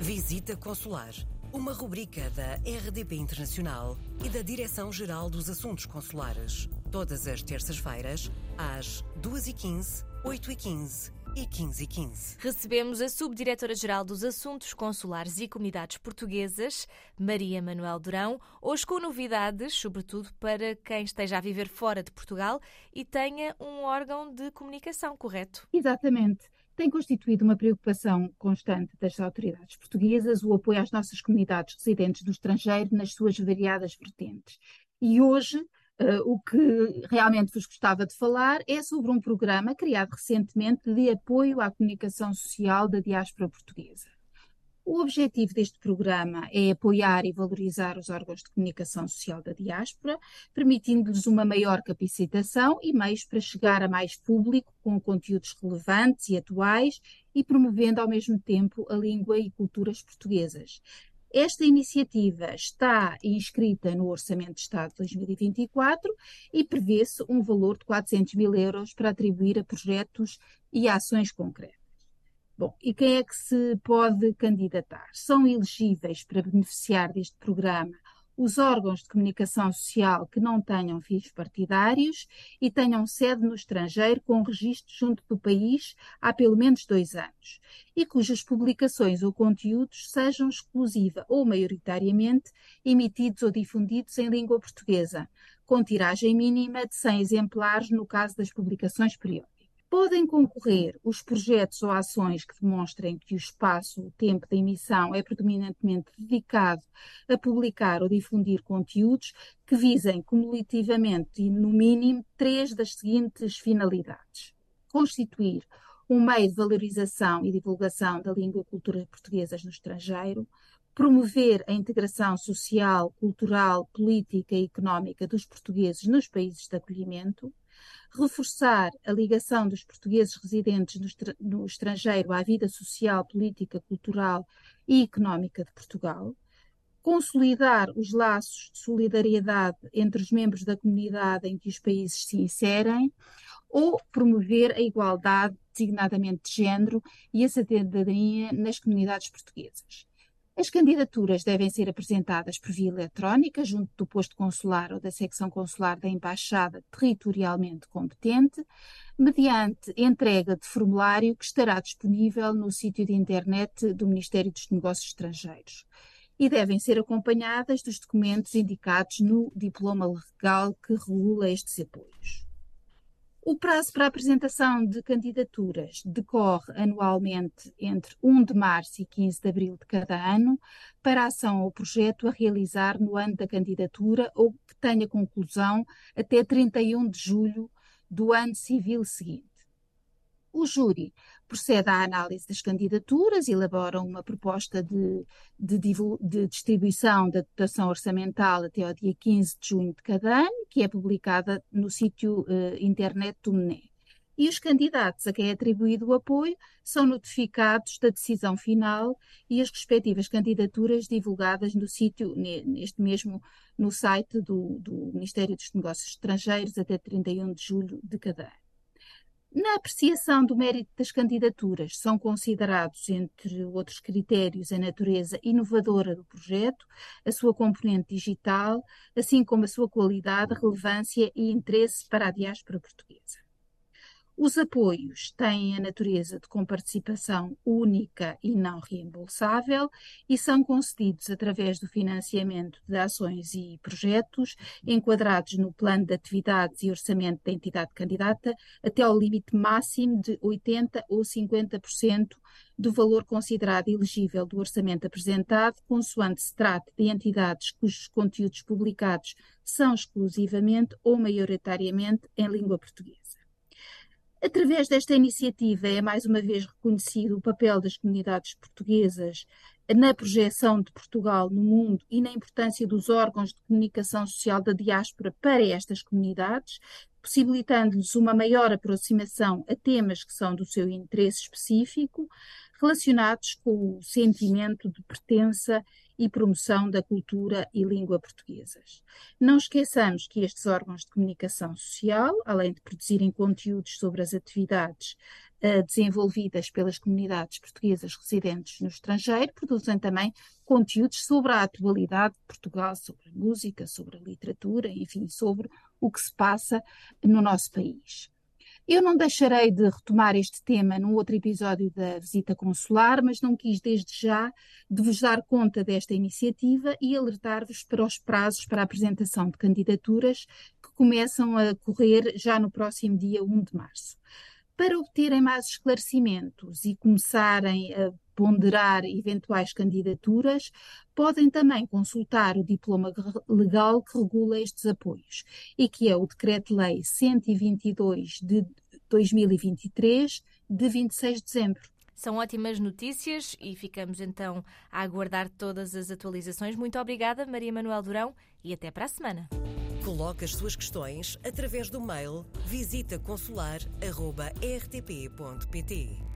Visita Consular, uma rubrica da RDP Internacional e da Direção-Geral dos Assuntos Consulares. Todas as terças-feiras, às 2h15, 8h15 e 15 e 15. Recebemos a Subdiretora-Geral dos Assuntos Consulares e Comunidades Portuguesas, Maria Manuel Durão, hoje com novidades, sobretudo para quem esteja a viver fora de Portugal e tenha um órgão de comunicação, correto? Exatamente. Tem constituído uma preocupação constante das autoridades portuguesas o apoio às nossas comunidades residentes no estrangeiro nas suas variadas vertentes. E hoje Uh, o que realmente vos gostava de falar é sobre um programa criado recentemente de apoio à comunicação social da diáspora portuguesa. O objetivo deste programa é apoiar e valorizar os órgãos de comunicação social da diáspora, permitindo-lhes uma maior capacitação e meios para chegar a mais público com conteúdos relevantes e atuais e promovendo ao mesmo tempo a língua e culturas portuguesas. Esta iniciativa está inscrita no Orçamento de Estado de 2024 e prevê-se um valor de 400 mil euros para atribuir a projetos e ações concretas. Bom, e quem é que se pode candidatar? São elegíveis para beneficiar deste programa os órgãos de comunicação social que não tenham fins partidários e tenham sede no estrangeiro com registro junto do país há pelo menos dois anos e cujas publicações ou conteúdos sejam exclusiva ou maioritariamente emitidos ou difundidos em língua portuguesa, com tiragem mínima de 100 exemplares no caso das publicações periódicas. Podem concorrer os projetos ou ações que demonstrem que o espaço, o tempo da emissão é predominantemente dedicado a publicar ou difundir conteúdos que visem cumulativamente e, no mínimo, três das seguintes finalidades: constituir um meio de valorização e divulgação da língua e cultura portuguesas no estrangeiro, promover a integração social, cultural, política e económica dos portugueses nos países de acolhimento, reforçar a ligação dos portugueses residentes no, estrangeiro à vida social, política, cultural e económica de Portugal, consolidar os laços de solidariedade entre os membros da comunidade em que os países se inserem ou promover a igualdade, designadamente de género, e a cidadania nas comunidades portuguesas. As candidaturas devem ser apresentadas por via eletrónica junto do posto consular ou da secção consular da embaixada territorialmente competente, mediante entrega de formulário que estará disponível no sítio de internet do Ministério dos Negócios Estrangeiros e devem ser acompanhadas dos documentos indicados no diploma legal que regula estes apoios. O prazo para a apresentação de candidaturas decorre anualmente entre 1 de março e 15 de abril de cada ano, para a ação ou projeto a realizar no ano da candidatura ou que tenha conclusão até 31 de julho do ano civil seguinte. O júri procede à análise das candidaturas, elabora uma proposta de, de, de, distribuição da dotação orçamental até ao dia 15 de junho de cada ano, que é publicada no sítio uh, internet do MNE. E os candidatos a quem é atribuído o apoio são notificados da decisão final e as respectivas candidaturas divulgadas no sítio, neste mesmo, no site do, do Ministério dos Negócios Estrangeiros até 31 de julho de cada ano. Na apreciação do mérito das candidaturas, são considerados, entre outros critérios, a natureza inovadora do projeto, a sua componente digital, assim como a sua qualidade, relevância e interesse para a diáspora portuguesa. Os apoios têm a natureza de comparticipação única e não reembolsável e são concedidos através do financiamento de ações e projetos enquadrados no plano de atividades e orçamento da entidade candidata até ao limite máximo de 80% ou 50% do valor considerado elegível do orçamento apresentado, consoante se trate de entidades cujos conteúdos publicados são exclusivamente ou maioritariamente em língua portuguesa. Através desta iniciativa é mais uma vez reconhecido o papel das comunidades portuguesas na projeção de Portugal no mundo e na importância dos órgãos de comunicação social da diáspora para estas comunidades, possibilitando-lhes uma maior aproximação a temas que são do seu interesse específico, relacionados com o sentimento de pertença e promoção da cultura e língua portuguesas. Não esqueçamos que estes órgãos de comunicação social, além de produzirem conteúdos sobre as atividades uh, desenvolvidas pelas comunidades portuguesas residentes no estrangeiro, produzem também conteúdos sobre a atualidade de Portugal, sobre a música, sobre a literatura, enfim, sobre o que se passa no nosso país. Eu não deixarei de retomar este tema num outro episódio da visita consular, mas não quis desde já de vos dar conta desta iniciativa e alertar-vos para os prazos para a apresentação de candidaturas que começam a correr já no próximo dia 1 de março. Para obterem mais esclarecimentos e começarem a ponderar eventuais candidaturas, podem também consultar o diploma legal que regula estes apoios e que é o Decreto-Lei 122 de 2023, de 26 de dezembro. São ótimas notícias e ficamos então a aguardar todas as atualizações. Muito obrigada, Maria Manuel Durão, e até para a semana. Coloque as suas questões através do mail visitaconsular.rtp.pt.